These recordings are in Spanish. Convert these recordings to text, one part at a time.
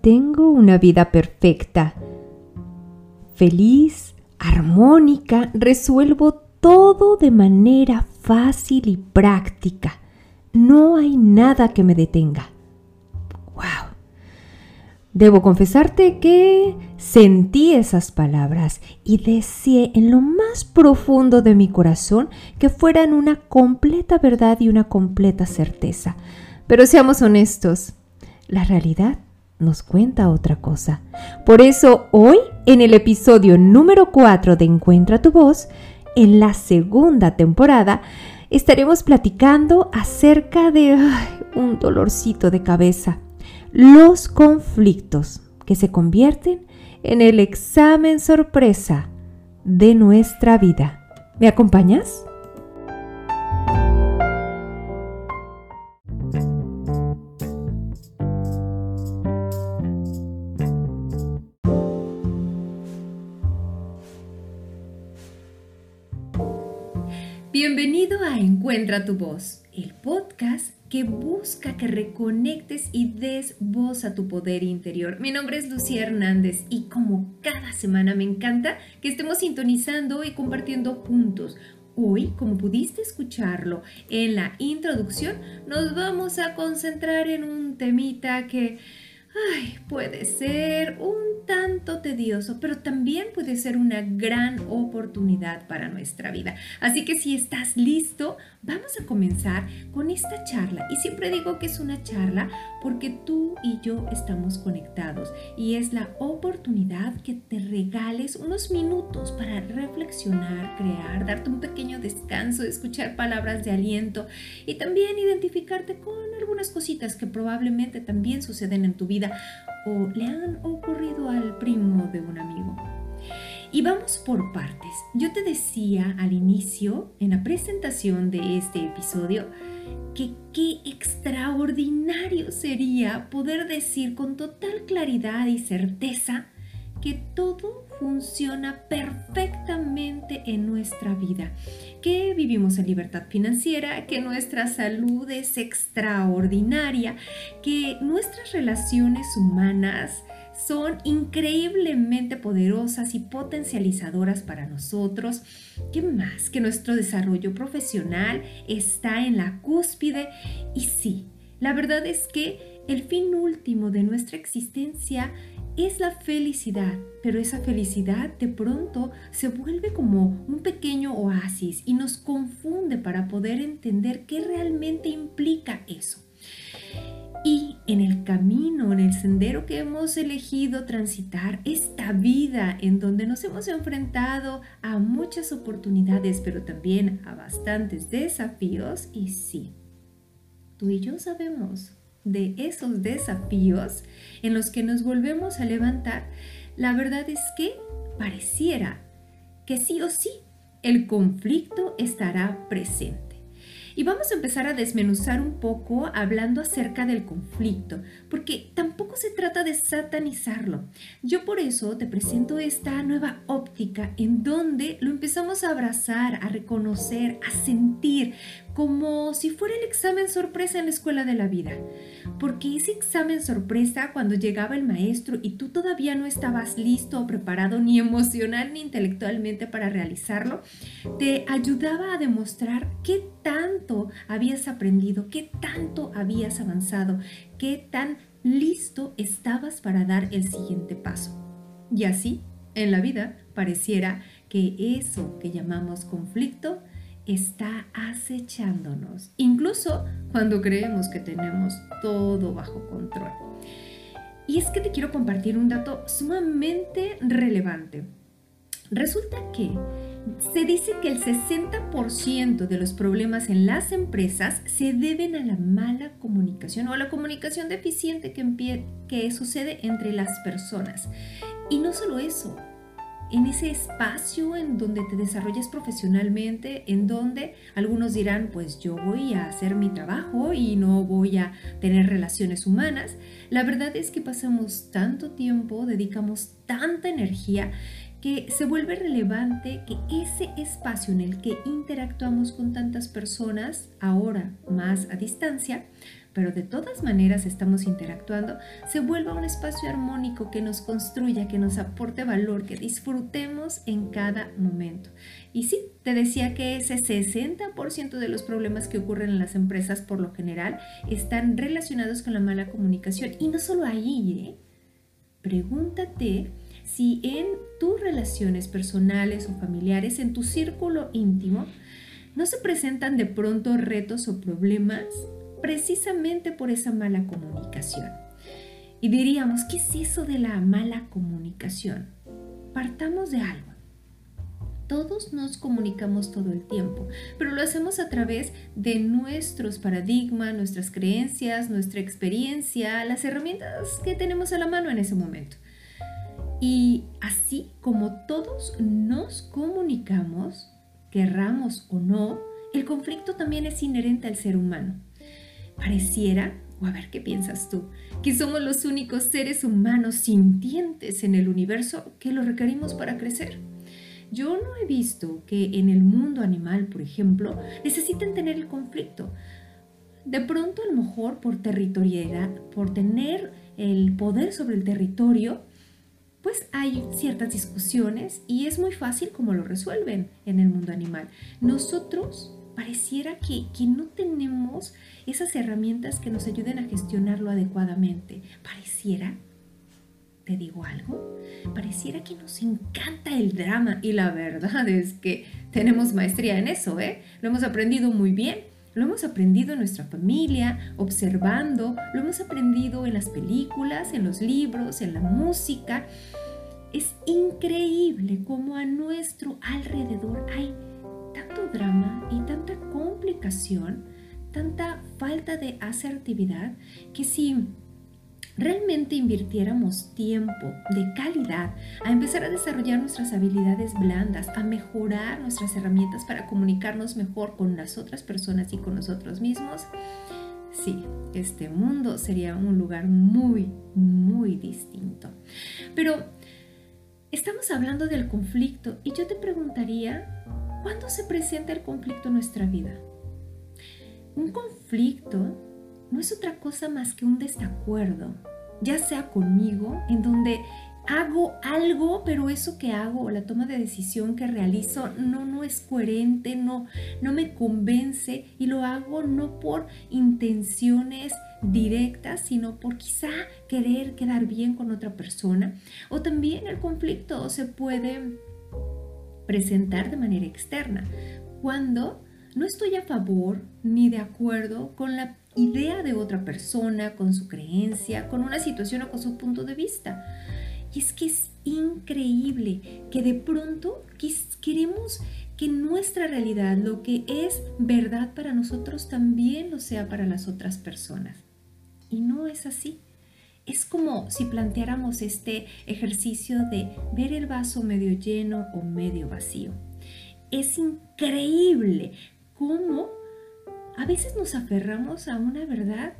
tengo una vida perfecta. Feliz, armónica, resuelvo todo de manera fácil y práctica. No hay nada que me detenga. ¡Wow! Debo confesarte que sentí esas palabras y deseé en lo más profundo de mi corazón que fueran una completa verdad y una completa certeza. Pero seamos honestos, la realidad nos cuenta otra cosa. Por eso hoy, en el episodio número 4 de Encuentra tu voz, en la segunda temporada, estaremos platicando acerca de un dolorcito de cabeza, los conflictos que se convierten en el examen sorpresa de nuestra vida. ¿Me acompañas? Bienvenido a Encuentra tu voz, el podcast que busca que reconectes y des voz a tu poder interior. Mi nombre es Lucía Hernández y como cada semana me encanta que estemos sintonizando y compartiendo juntos. Hoy, como pudiste escucharlo en la introducción, nos vamos a concentrar en un temita que ay, puede ser un tanto tedioso, pero también puede ser una gran oportunidad para nuestra vida. Así que si estás listo, vamos a comenzar con esta charla. Y siempre digo que es una charla porque tú y yo estamos conectados y es la oportunidad que te regales unos minutos para reflexionar, crear, darte un pequeño descanso, escuchar palabras de aliento y también identificarte con algunas cositas que probablemente también suceden en tu vida o le han ocurrido al primo de un amigo. Y vamos por partes. Yo te decía al inicio, en la presentación de este episodio, que qué extraordinario sería poder decir con total claridad y certeza que todo funciona perfectamente en nuestra vida, que vivimos en libertad financiera, que nuestra salud es extraordinaria, que nuestras relaciones humanas son increíblemente poderosas y potencializadoras para nosotros. ¿Qué más? Que nuestro desarrollo profesional está en la cúspide y sí, la verdad es que el fin último de nuestra existencia es la felicidad, pero esa felicidad de pronto se vuelve como un pequeño oasis y nos confunde para poder entender qué realmente implica eso. Y en el camino, en el sendero que hemos elegido transitar, esta vida en donde nos hemos enfrentado a muchas oportunidades, pero también a bastantes desafíos, y sí, tú y yo sabemos de esos desafíos en los que nos volvemos a levantar, la verdad es que pareciera que sí o sí el conflicto estará presente. Y vamos a empezar a desmenuzar un poco hablando acerca del conflicto, porque tampoco se trata de satanizarlo. Yo por eso te presento esta nueva óptica en donde lo empezamos a abrazar, a reconocer, a sentir, como si fuera el examen sorpresa en la escuela de la vida. Porque ese examen sorpresa cuando llegaba el maestro y tú todavía no estabas listo o preparado ni emocional ni intelectualmente para realizarlo, te ayudaba a demostrar qué tanto habías aprendido, qué tanto habías avanzado, qué tan listo estabas para dar el siguiente paso. Y así, en la vida, pareciera que eso que llamamos conflicto está acechándonos, incluso cuando creemos que tenemos todo bajo control. Y es que te quiero compartir un dato sumamente relevante. Resulta que se dice que el 60% de los problemas en las empresas se deben a la mala comunicación o a la comunicación deficiente que, que sucede entre las personas. Y no solo eso, en ese espacio en donde te desarrollas profesionalmente, en donde algunos dirán, pues yo voy a hacer mi trabajo y no voy a tener relaciones humanas. La verdad es que pasamos tanto tiempo, dedicamos tanta energía que se vuelve relevante que ese espacio en el que interactuamos con tantas personas, ahora más a distancia, pero de todas maneras estamos interactuando, se vuelva un espacio armónico que nos construya, que nos aporte valor, que disfrutemos en cada momento. Y sí, te decía que ese 60% de los problemas que ocurren en las empresas por lo general están relacionados con la mala comunicación. Y no solo ahí, ¿eh? Pregúntate si en tus relaciones personales o familiares, en tu círculo íntimo, no se presentan de pronto retos o problemas precisamente por esa mala comunicación. Y diríamos, ¿qué es eso de la mala comunicación? Partamos de algo. Todos nos comunicamos todo el tiempo, pero lo hacemos a través de nuestros paradigmas, nuestras creencias, nuestra experiencia, las herramientas que tenemos a la mano en ese momento. Y así como todos nos comunicamos, querramos o no, el conflicto también es inherente al ser humano. Pareciera, o a ver qué piensas tú, que somos los únicos seres humanos sintientes en el universo que lo requerimos para crecer. Yo no he visto que en el mundo animal, por ejemplo, necesiten tener el conflicto. De pronto, a lo mejor por territorialidad, por tener el poder sobre el territorio, pues hay ciertas discusiones y es muy fácil como lo resuelven en el mundo animal. Nosotros pareciera que, que, no tenemos esas herramientas que nos ayuden a gestionarlo adecuadamente. Pareciera, te digo algo, pareciera que nos encanta el drama y la verdad es que tenemos maestría en eso, ¿eh? Lo hemos aprendido muy bien. Lo hemos aprendido en nuestra familia, observando, lo hemos aprendido en las películas, en los libros, en la música. Es increíble cómo a nuestro alrededor hay tanto drama y tanta complicación, tanta falta de asertividad, que si realmente invirtiéramos tiempo de calidad a empezar a desarrollar nuestras habilidades blandas, a mejorar nuestras herramientas para comunicarnos mejor con las otras personas y con nosotros mismos, sí, este mundo sería un lugar muy, muy distinto. Pero estamos hablando del conflicto y yo te preguntaría, ¿cuándo se presenta el conflicto en nuestra vida? Un conflicto no es otra cosa más que un desacuerdo, ya sea conmigo, en donde hago algo, pero eso que hago o la toma de decisión que realizo no, no es coherente, no, no me convence y lo hago no por intenciones directas, sino por quizá querer quedar bien con otra persona. O también el conflicto se puede presentar de manera externa, cuando no estoy a favor ni de acuerdo con la idea de otra persona, con su creencia, con una situación o con su punto de vista. Y es que es increíble que de pronto queremos que nuestra realidad, lo que es verdad para nosotros, también lo sea para las otras personas. Y no es así. Es como si planteáramos este ejercicio de ver el vaso medio lleno o medio vacío. Es increíble cómo a veces nos aferramos a una verdad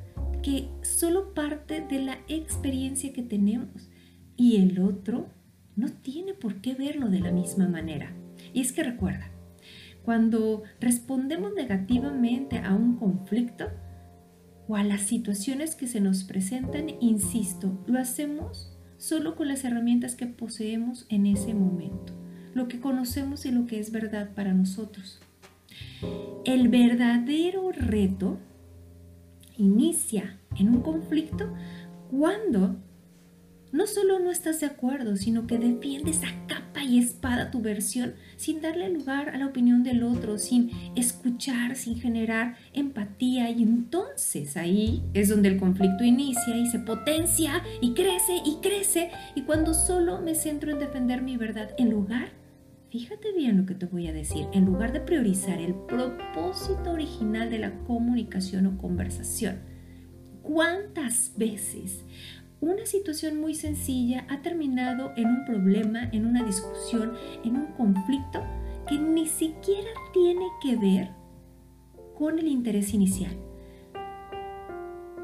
que solo parte de la experiencia que tenemos y el otro no tiene por qué verlo de la misma manera. Y es que recuerda, cuando respondemos negativamente a un conflicto o a las situaciones que se nos presentan, insisto, lo hacemos solo con las herramientas que poseemos en ese momento, lo que conocemos y lo que es verdad para nosotros. El verdadero reto inicia en un conflicto cuando no solo no estás de acuerdo, sino que defiendes a capa y espada tu versión sin darle lugar a la opinión del otro, sin escuchar, sin generar empatía. Y entonces ahí es donde el conflicto inicia y se potencia y crece y crece. Y cuando solo me centro en defender mi verdad en lugar Fíjate bien lo que te voy a decir. En lugar de priorizar el propósito original de la comunicación o conversación, ¿cuántas veces una situación muy sencilla ha terminado en un problema, en una discusión, en un conflicto que ni siquiera tiene que ver con el interés inicial?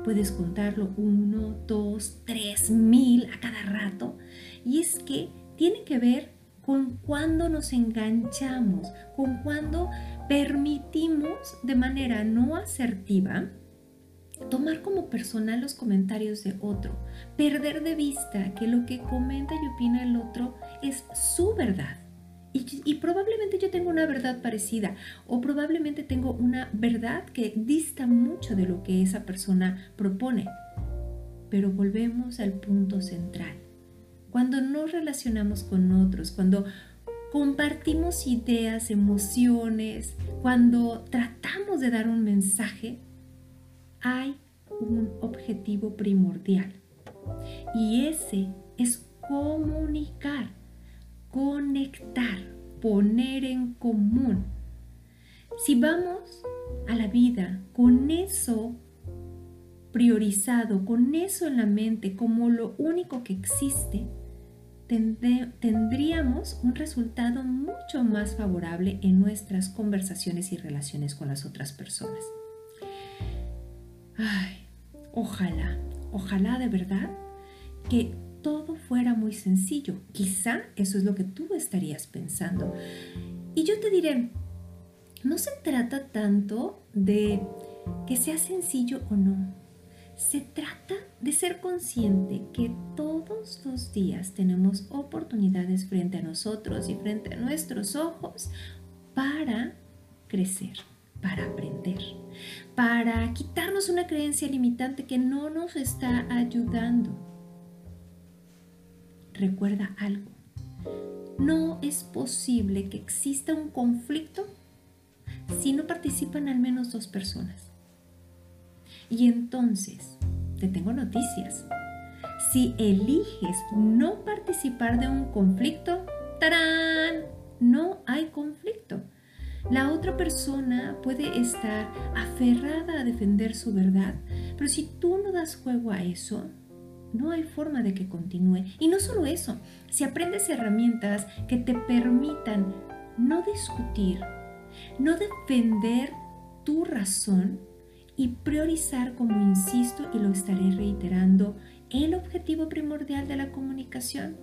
Puedes contarlo uno, dos, tres, mil a cada rato. Y es que tiene que ver con cuando nos enganchamos, con cuando permitimos de manera no asertiva tomar como personal los comentarios de otro, perder de vista que lo que comenta y opina el otro es su verdad. Y, y, probablemente yo tengo una verdad parecida o probablemente tengo una verdad que dista mucho de lo que esa persona propone. Pero volvemos al punto central. Cuando nos relacionamos con otros, cuando compartimos ideas, emociones, cuando tratamos de dar un mensaje, hay un objetivo primordial. Y ese es comunicar, conectar, poner en común. Si vamos a la vida con eso priorizado, con eso en la mente como lo único que existe, tendríamos un resultado mucho más favorable en nuestras conversaciones y relaciones con las otras personas. Ay, ojalá, ojalá de verdad que todo fuera muy sencillo. Quizá eso es lo que tú estarías pensando. Y yo te diré, no se trata tanto de que sea sencillo o no. Se trata de ser consciente que todos los días tenemos oportunidades frente a nosotros y frente a nuestros ojos para crecer para aprender, para quitarnos una creencia limitante que no nos está ayudando. Recuerda algo, no es posible que exista un conflicto si no participan al menos dos personas. Y entonces, te tengo noticias. Si eliges no participar de un conflicto, ¡tarán! No hay conflicto la otra persona puede estar aferrada a defender su verdad, pero si tú no das juego a eso, no hay forma de que continúe. Y no solo eso, si aprendes herramientas que te permitan no discutir, no defender tu razón y priorizar, como insisto y lo estaré reiterando, el objetivo primordial de la comunicación,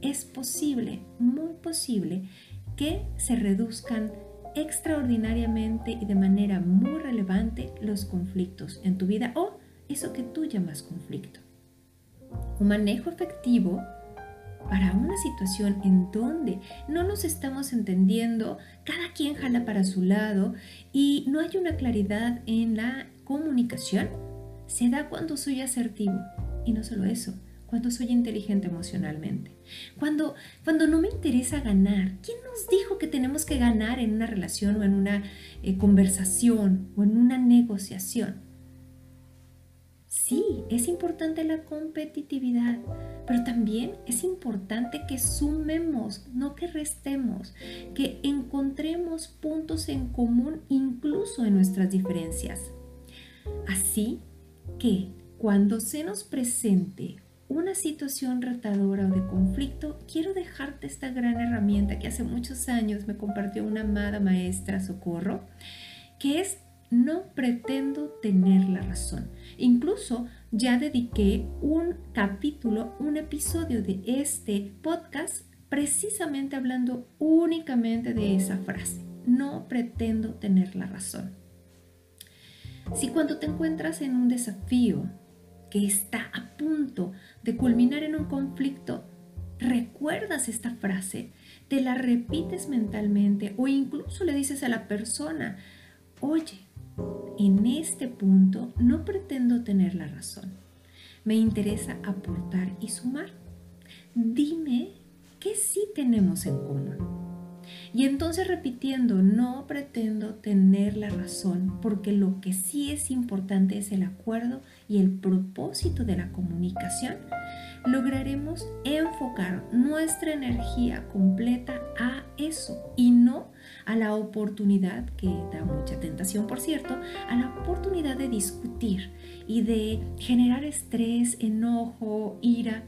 es posible, muy posible, que se reduzcan extraordinariamente y de manera muy relevante los conflictos en tu vida o eso que tú llamas conflicto. Un manejo efectivo para una situación en donde no nos estamos entendiendo, cada quien jala para su lado y no hay una claridad en la comunicación, se da cuando soy asertivo. Y no solo eso, cuando soy inteligente emocionalmente, cuando, cuando no me interesa ganar. ¿Quién nos dijo que tenemos que ganar en una relación o en una eh, conversación o en una negociación? Sí, es importante la competitividad, pero también es importante que sumemos, no que restemos, que encontremos puntos en común incluso en nuestras diferencias. Así que cuando se nos presente una situación retadora o de conflicto, quiero dejarte esta gran herramienta que hace muchos años me compartió una amada maestra Socorro, que es no pretendo tener la razón. Incluso ya dediqué un capítulo, un episodio de este podcast precisamente hablando únicamente de esa frase. No pretendo tener la razón. Si cuando te encuentras en un desafío, que está a punto de culminar en un conflicto, recuerdas esta frase, te la repites mentalmente o incluso le dices a la persona, oye, en este punto no pretendo tener la razón. Me interesa aportar y sumar. Dime qué sí tenemos en común. Y entonces repitiendo, no pretendo tener la razón, porque lo que sí es importante es el acuerdo y el propósito de la comunicación, lograremos enfocar nuestra energía completa a eso y no a la oportunidad, que da mucha tentación por cierto, a la oportunidad de discutir y de generar estrés, enojo, ira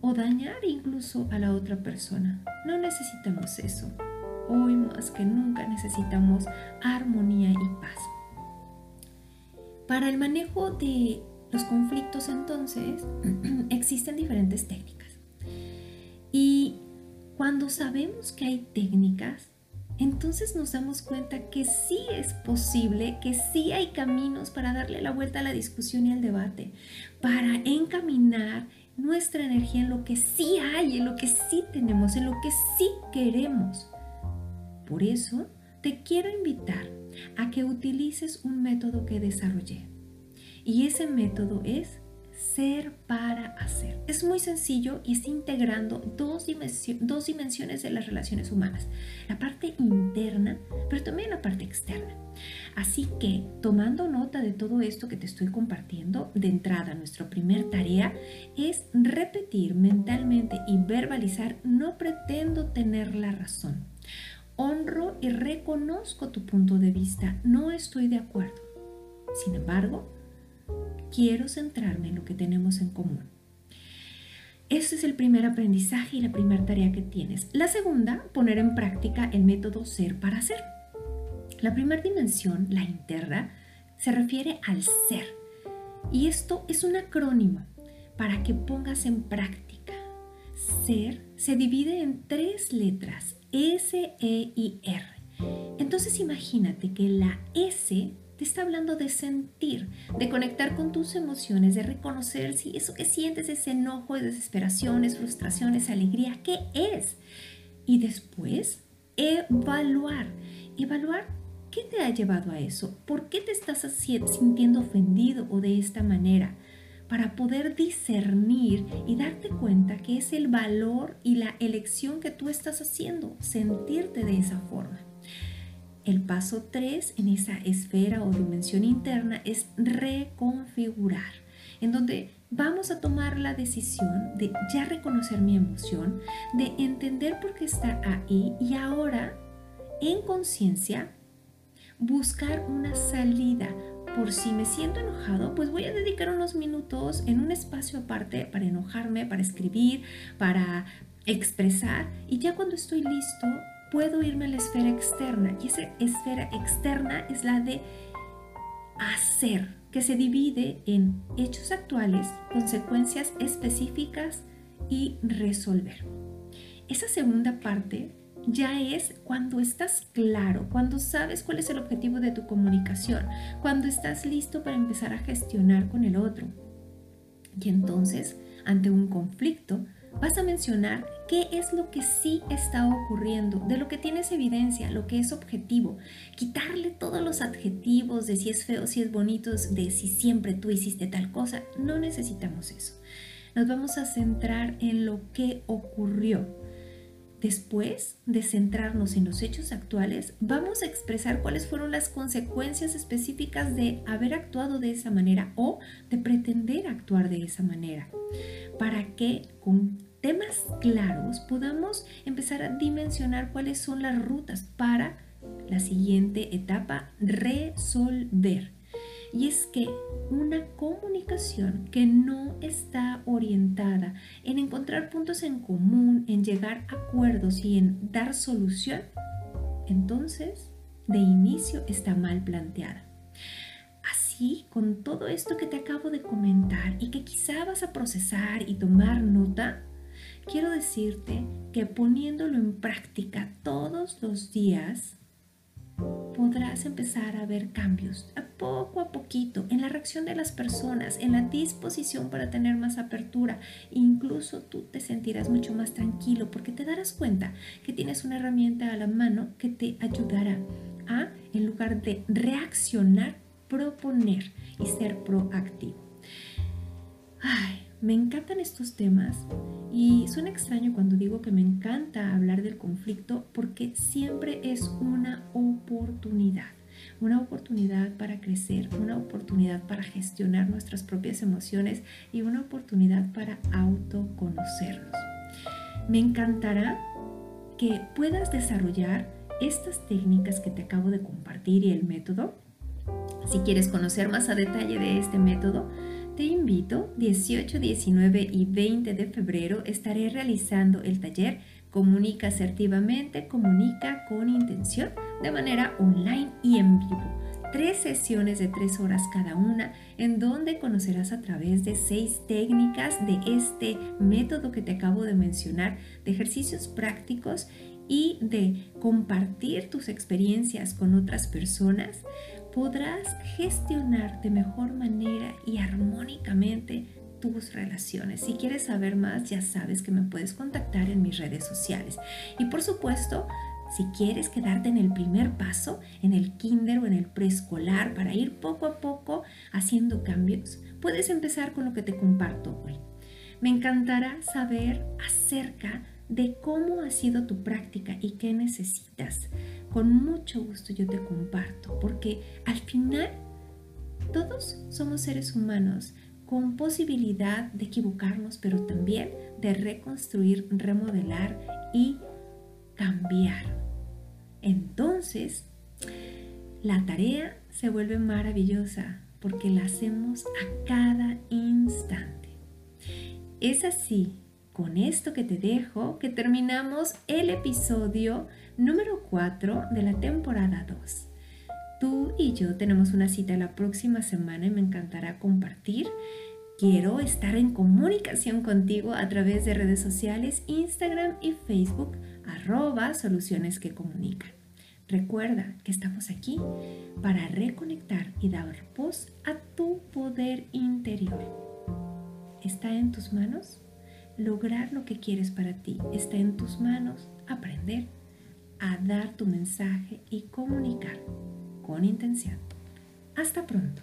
o dañar incluso a la otra persona. No necesitamos eso. Hoy más que nunca necesitamos armonía y paz. Para el manejo de los conflictos entonces existen diferentes técnicas. Y cuando sabemos que hay técnicas, entonces nos damos cuenta que sí es posible, que sí hay caminos para darle la vuelta a la discusión y al debate, para encaminar nuestra energía en lo que sí hay, en lo que sí tenemos, en lo que sí queremos. Por eso te quiero invitar a que utilices un método que desarrollé. Y ese método es ser para hacer. Es muy sencillo y está integrando dos, dos dimensiones de las relaciones humanas, la parte interna, pero también la parte externa. Así que, tomando nota de todo esto que te estoy compartiendo, de entrada, nuestra primera tarea es repetir mentalmente y verbalizar, no pretendo tener la razón. Honro y reconozco tu punto de vista, no estoy de acuerdo. Sin embargo, quiero centrarme en lo que tenemos en común. Ese es el primer aprendizaje y la primera tarea que tienes. La segunda, poner en práctica el método ser para ser. La primera dimensión, la interna, se refiere al ser. Y esto es un acrónimo para que pongas en práctica. Ser se divide en tres letras, S, E y R. Entonces imagínate que la S está hablando de sentir, de conectar con tus emociones, de reconocer si eso que sientes, ese enojo, desesperaciones, frustraciones, alegría, ¿qué es? Y después, evaluar. Evaluar qué te ha llevado a eso, por qué te estás sintiendo ofendido o de esta manera para poder discernir y darte cuenta que es el valor y la elección que tú estás haciendo, sentirte de esa forma. El paso 3 en esa esfera o dimensión interna es reconfigurar, en donde vamos a tomar la decisión de ya reconocer mi emoción, de entender por qué está ahí y ahora, en conciencia, buscar una salida. Por si me siento enojado, pues voy a dedicar unos minutos en un espacio aparte para enojarme, para escribir, para expresar y ya cuando estoy listo puedo irme a la esfera externa y esa esfera externa es la de hacer, que se divide en hechos actuales, consecuencias específicas y resolver. Esa segunda parte ya es cuando estás claro, cuando sabes cuál es el objetivo de tu comunicación, cuando estás listo para empezar a gestionar con el otro. Y entonces, ante un conflicto, vas a mencionar qué es lo que sí está ocurriendo, de lo que tienes evidencia, lo que es objetivo. Quitarle todos los adjetivos de si es feo, si es bonito, de si siempre tú hiciste tal cosa. No necesitamos eso. Nos vamos a centrar en lo que ocurrió. Después de centrarnos en los hechos actuales, vamos a expresar cuáles fueron las consecuencias específicas de haber actuado de esa manera o de pretender actuar de esa manera, para que con temas claros podamos empezar a dimensionar cuáles son las rutas para la siguiente etapa, resolver. Y es que una comunicación que no está orientada en encontrar puntos en común, en llegar a acuerdos y en dar solución, entonces de inicio está mal planteada. Así, con todo esto que te acabo de comentar y que quizá vas a procesar y tomar nota, quiero decirte que poniéndolo en práctica todos los días, podrás empezar a ver cambios a poco a poquito en la reacción de las personas, en la disposición para tener más apertura. Incluso tú te sentirás mucho más tranquilo porque te darás cuenta que tienes una herramienta a la mano que te ayudará a, en lugar de reaccionar, proponer y ser proactivo. Ay, me encantan estos temas y suena extraño cuando digo que me encanta hablar del conflicto porque siempre es una oportunidad. Una oportunidad para crecer, una oportunidad para gestionar nuestras propias emociones y una oportunidad para autoconocernos. Me encantará que puedas desarrollar estas técnicas que te acabo de compartir y el método. Si quieres conocer más a detalle de este método, te invito, 18, 19 y 20 de febrero estaré realizando el taller Comunica asertivamente, comunica con intención de manera online y en vivo. tres sesiones de tres horas cada una, en donde conocerás a través de seis técnicas de este método que te acabo de mencionar, de ejercicios prácticos y de compartir tus experiencias con otras personas, podrás gestionar de mejor manera y armónicamente tus relaciones. Si quieres saber más, ya sabes que me puedes contactar en mis redes sociales. Y por supuesto, si quieres quedarte en el primer paso, en el kinder o en el preescolar, para ir poco a poco haciendo cambios, puedes empezar con lo que te comparto hoy. Me encantará saber acerca de cómo ha sido tu práctica y qué necesitas. Con mucho gusto yo te comparto, porque al final todos somos seres humanos con posibilidad de equivocarnos, pero también de reconstruir, remodelar y cambiar. Entonces, la tarea se vuelve maravillosa porque la hacemos a cada instante. Es así, con esto que te dejo, que terminamos el episodio número 4 de la temporada 2. Tú y yo tenemos una cita la próxima semana y me encantará compartir. Quiero estar en comunicación contigo a través de redes sociales, Instagram y Facebook arroba soluciones que comunican. Recuerda que estamos aquí para reconectar y dar voz a tu poder interior. ¿Está en tus manos? Lograr lo que quieres para ti. Está en tus manos aprender a dar tu mensaje y comunicar con intención. Hasta pronto.